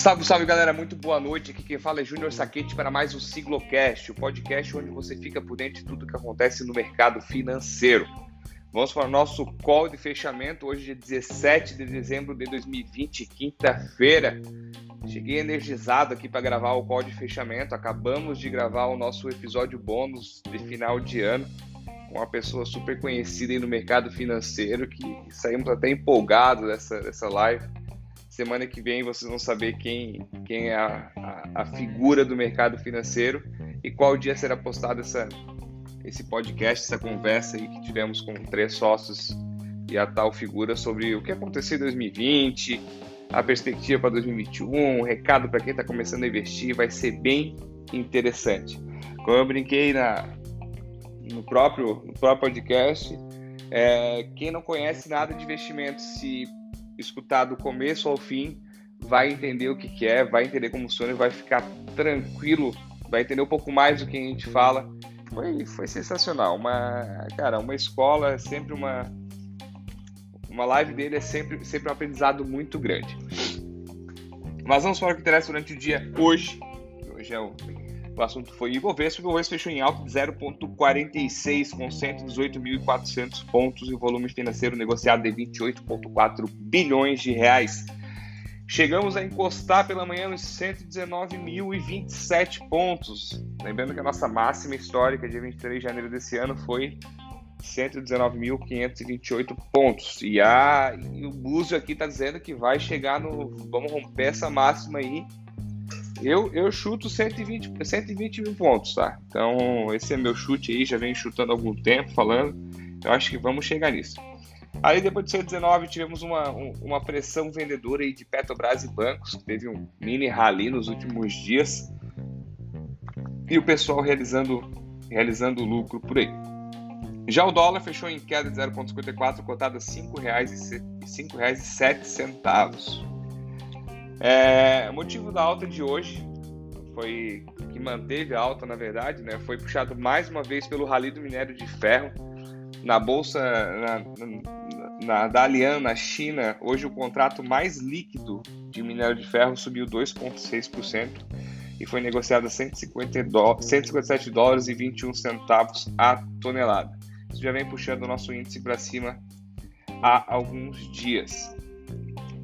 Salve, salve galera, muito boa noite. Aqui quem fala é Júnior Saquete para mais um Siglocast, o podcast onde você fica por dentro de tudo que acontece no mercado financeiro. Vamos para o nosso call de fechamento, hoje é 17 de dezembro de 2020, quinta-feira. Cheguei energizado aqui para gravar o call de fechamento. Acabamos de gravar o nosso episódio bônus de final de ano com uma pessoa super conhecida no mercado financeiro, que saímos até empolgados dessa, dessa live. Semana que vem vocês vão saber quem, quem é a, a, a figura do mercado financeiro e qual dia será postado essa, esse podcast, essa conversa aí que tivemos com três sócios e a tal figura sobre o que aconteceu em 2020, a perspectiva para 2021, um recado para quem está começando a investir, vai ser bem interessante. Como eu brinquei na, no, próprio, no próprio podcast, é, quem não conhece nada de investimentos, se escutar do começo ao fim, vai entender o que, que é, vai entender como funciona, vai ficar tranquilo, vai entender um pouco mais do que a gente fala. Foi, foi sensacional. Uma, cara, uma escola é sempre uma. Uma live dele é sempre, sempre um aprendizado muito grande. Mas vamos para o que interessa durante o dia hoje. Hoje é o, o assunto foi Ibovespa. O Ibovespa fechou em alta de 0,46 com 118.400 pontos e volume financeiro negociado de 28,4 bilhões de reais. Chegamos a encostar pela manhã nos 119.027 pontos. Lembrando que a nossa máxima histórica de 23 de janeiro desse ano foi 119.528 pontos. E, a, e o Búzio aqui está dizendo que vai chegar no. Vamos romper essa máxima aí. Eu, eu chuto 120, 120 mil pontos, tá? Então, esse é meu chute aí, já venho chutando há algum tempo, falando. Eu acho que vamos chegar nisso. Aí depois de 119 tivemos uma, uma pressão vendedora aí de Petrobras e bancos, que teve um mini rally nos últimos dias. E o pessoal realizando, realizando lucro por aí. Já o dólar fechou em queda de 0,54, cotado a R$ 5,07. É, o motivo da alta de hoje foi que manteve a alta, na verdade, né? Foi puxado mais uma vez pelo rally do minério de ferro na bolsa na, na, da Alian, na China, hoje o contrato mais líquido de minério de ferro subiu 2,6% e foi negociado a 150 do, 157 dólares e 21 centavos a tonelada. Isso já vem puxando o nosso índice para cima há alguns dias.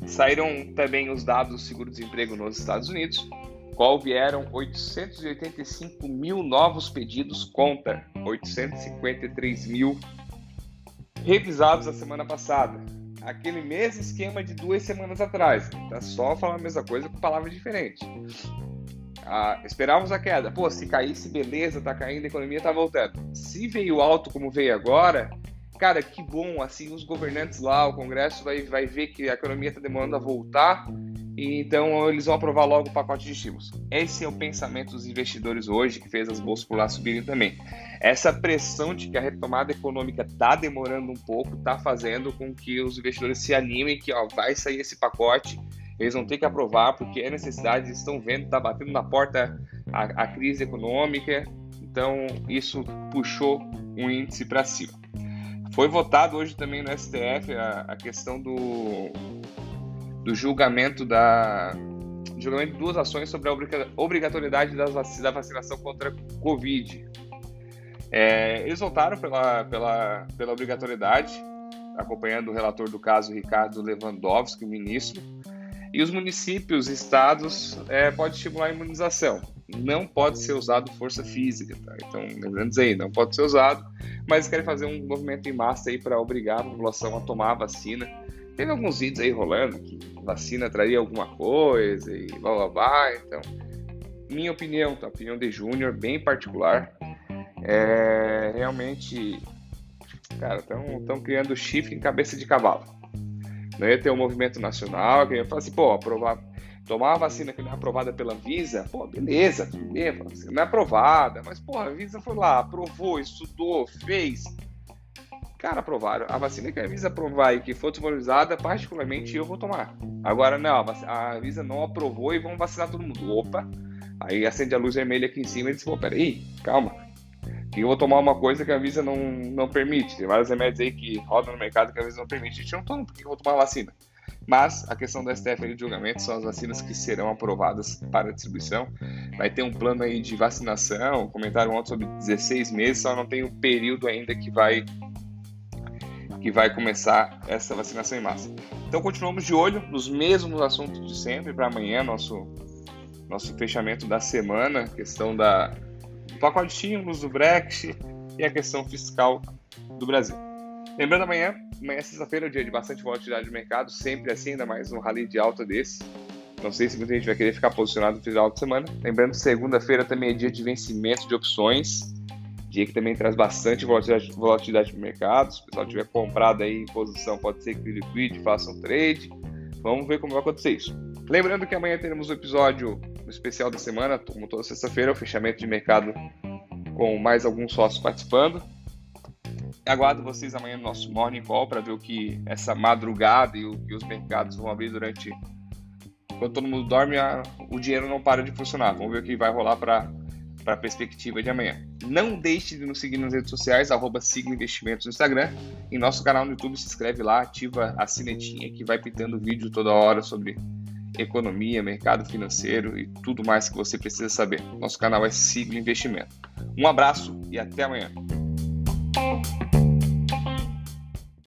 Saíram também os dados do seguro-desemprego nos Estados Unidos, qual vieram 885 mil novos pedidos contra 853 mil revisados a semana passada. Aquele mesmo esquema de duas semanas atrás. Tá só falando a mesma coisa com palavras diferentes. Ah, esperávamos a queda. Pô, se caísse, beleza, tá caindo, a economia tá voltando. Se veio alto como veio agora, cara, que bom. Assim, os governantes lá, o Congresso vai, vai ver que a economia tá demorando a voltar e então eles vão aprovar logo o pacote de estímulos. Esse é o pensamento dos investidores hoje, que fez as bolsas por lá subirem também. Essa pressão de que a retomada econômica está demorando um pouco, está fazendo com que os investidores se animem que ó, vai sair esse pacote, eles vão ter que aprovar, porque é necessidade, eles estão vendo, está batendo na porta a, a crise econômica, então isso puxou um índice para cima. Foi votado hoje também no STF a, a questão do do julgamento da julgamento de duas ações sobre a obrigatoriedade da vacinação contra a Covid. É, eles votaram pela, pela, pela obrigatoriedade, acompanhando o relator do caso, Ricardo Lewandowski, o ministro, e os municípios, estados, é, pode estimular a imunização. Não pode ser usado força física, tá? Então, lembrando aí, não pode ser usado, mas querem fazer um movimento em massa aí para obrigar a população a tomar a vacina Teve alguns vídeos aí rolando que vacina traria alguma coisa e blá blá blá. Então, minha opinião, tá? opinião de Júnior, bem particular. É, realmente, cara, estão criando chifre em cabeça de cavalo. Não ia ter um movimento nacional que ia falar assim, pô, aprovar, tomar uma vacina que não é aprovada pela Visa, pô, beleza, tudo bem, não é aprovada, mas, pô, a Visa foi lá, aprovou, estudou, fez, Cara, aprovaram. A vacina que a Visa aprovar e que for disponibilizada, particularmente eu vou tomar. Agora, não, a Visa não aprovou e vão vacinar todo mundo. Opa! Aí acende a luz vermelha aqui em cima e diz, pô, peraí, calma. Que eu vou tomar uma coisa que a Visa não, não permite. Tem vários remédios aí que rodam no mercado que a Visa não permite. A gente não toma, porque eu vou tomar vacina. Mas a questão da STF ali de julgamento são as vacinas que serão aprovadas para distribuição. Vai ter um plano aí de vacinação, comentaram ontem sobre 16 meses, só não tem o período ainda que vai que vai começar essa vacinação em massa. Então continuamos de olho nos mesmos assuntos de sempre para amanhã, nosso nosso fechamento da semana, questão da do pacote de estímulos, do Brexit e a questão fiscal do Brasil. Lembrando amanhã, amanhã é sexta-feira, dia de bastante volatilidade de mercado, sempre assim, ainda mais um rally de alta desse. Não sei se muita gente vai querer ficar posicionado no final de semana. Lembrando que segunda-feira também é dia de vencimento de opções, dia que também traz bastante volatilidade, de mercado. Se o pessoal tiver comprado aí em posição, pode ser que liquide, faça um trade. Vamos ver como vai acontecer isso. Lembrando que amanhã teremos o episódio especial da semana, como toda sexta-feira, o fechamento de mercado com mais alguns sócios participando. Aguardo vocês amanhã no nosso Morning Call para ver o que essa madrugada e o que os mercados vão abrir durante. Quando todo mundo dorme, a... o dinheiro não para de funcionar. Vamos ver o que vai rolar para a perspectiva de amanhã. Não deixe de nos seguir nas redes sociais, arroba Investimentos no Instagram. Em nosso canal no YouTube, se inscreve lá, ativa a sinetinha que vai pintando vídeo toda hora sobre economia, mercado financeiro e tudo mais que você precisa saber. Nosso canal é Sigla Investimento. Um abraço e até amanhã.